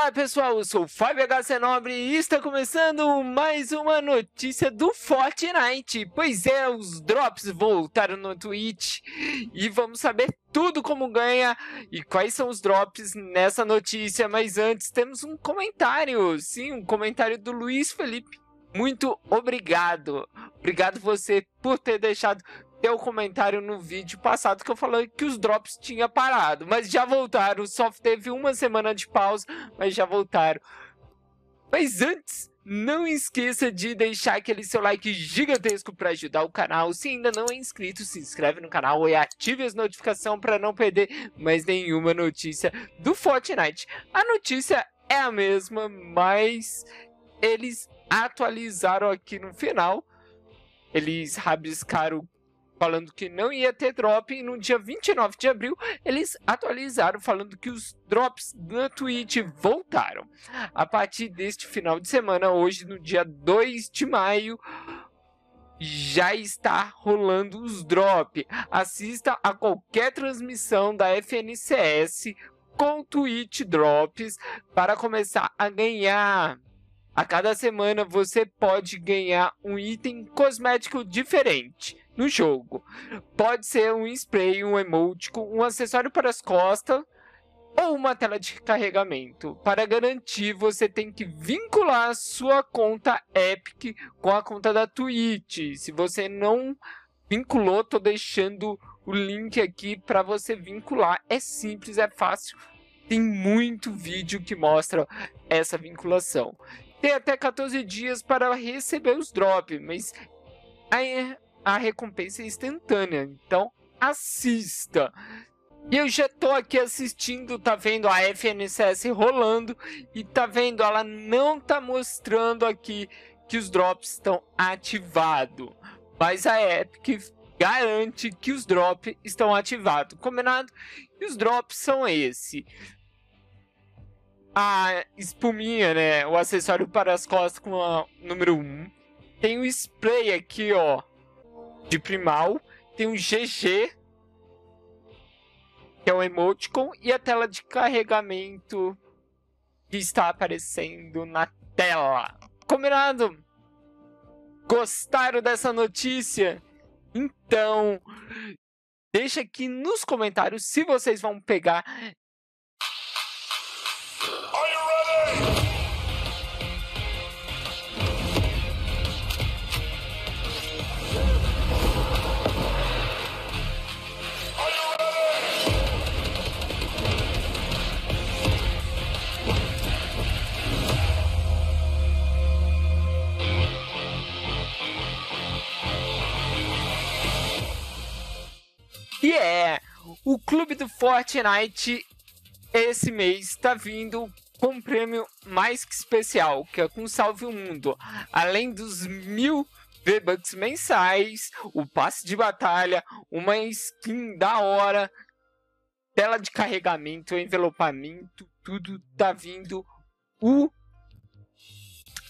Olá pessoal, eu sou o Fábio HC Nobre e está começando mais uma notícia do Fortnite. Pois é, os drops voltaram no Twitch e vamos saber tudo como ganha e quais são os drops nessa notícia. Mas antes temos um comentário, sim, um comentário do Luiz Felipe. Muito obrigado. Obrigado você por ter deixado teu comentário no vídeo passado que eu falei que os drops tinha parado, mas já voltaram. Só teve uma semana de pausa, mas já voltaram. Mas antes, não esqueça de deixar aquele seu like gigantesco para ajudar o canal. Se ainda não é inscrito, se inscreve no canal e ative as notificações para não perder mais nenhuma notícia do Fortnite. A notícia é a mesma, mas eles atualizaram aqui no final. Eles rabiscaram falando que não ia ter drop e no dia 29 de abril eles atualizaram falando que os drops na Twitch voltaram. A partir deste final de semana, hoje no dia 2 de maio, já está rolando os drops. Assista a qualquer transmissão da FNCS com Twitch Drops para começar a ganhar. A cada semana você pode ganhar um item cosmético diferente no jogo. Pode ser um spray, um emoticon, um acessório para as costas ou uma tela de carregamento. Para garantir, você tem que vincular sua conta Epic com a conta da Twitch. Se você não vinculou, tô deixando o link aqui para você vincular. É simples, é fácil. Tem muito vídeo que mostra essa vinculação. Tem até 14 dias para receber os drops, mas a recompensa é instantânea. Então, assista. E eu já tô aqui assistindo, tá vendo a FNCS rolando e tá vendo, ela não tá mostrando aqui que os drops estão ativados. Mas a Epic garante que os drops estão ativados. Combinado? E os drops são esse. A espuminha, né? O acessório para as costas com a número 1. Tem o spray aqui, ó de primal, tem um GG, que é o emoticon, e a tela de carregamento que está aparecendo na tela. Combinado? Gostaram dessa notícia? Então, deixa aqui nos comentários se vocês vão pegar E é, o clube do Fortnite esse mês está vindo com um prêmio mais que especial, que é com Salve o Mundo. Além dos mil V-Bucks mensais, o passe de batalha, uma skin da hora, tela de carregamento, envelopamento, tudo tá vindo o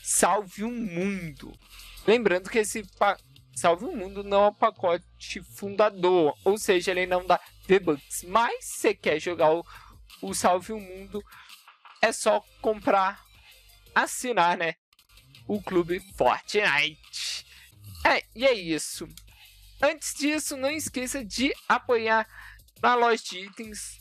Salve o Mundo. Lembrando que esse Salve o Mundo não é um pacote fundador, ou seja, ele não dá V-Bucks. Mas se quer jogar o, o Salve o Mundo, é só comprar, assinar, né? O clube Fortnite. É, e é isso. Antes disso, não esqueça de apoiar na loja de itens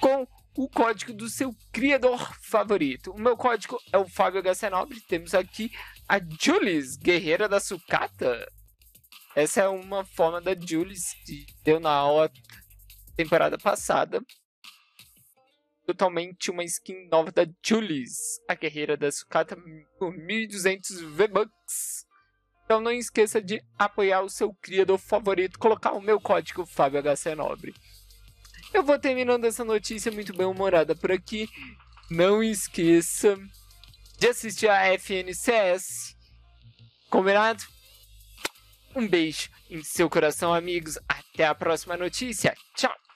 com o código do seu criador favorito. O meu código é o Fábio HC Nobre. Temos aqui a Julius, guerreira da sucata. Essa é uma forma da Julius que deu na aula temporada passada. Totalmente uma skin nova da Julius, a guerreira da sucata, por 1200 V-Bucks. Então não esqueça de apoiar o seu criador favorito, colocar o meu código Fábio HC Nobre. Eu vou terminando essa notícia muito bem humorada por aqui. Não esqueça de assistir a FNCS. Combinado? Um beijo em seu coração, amigos. Até a próxima notícia. Tchau!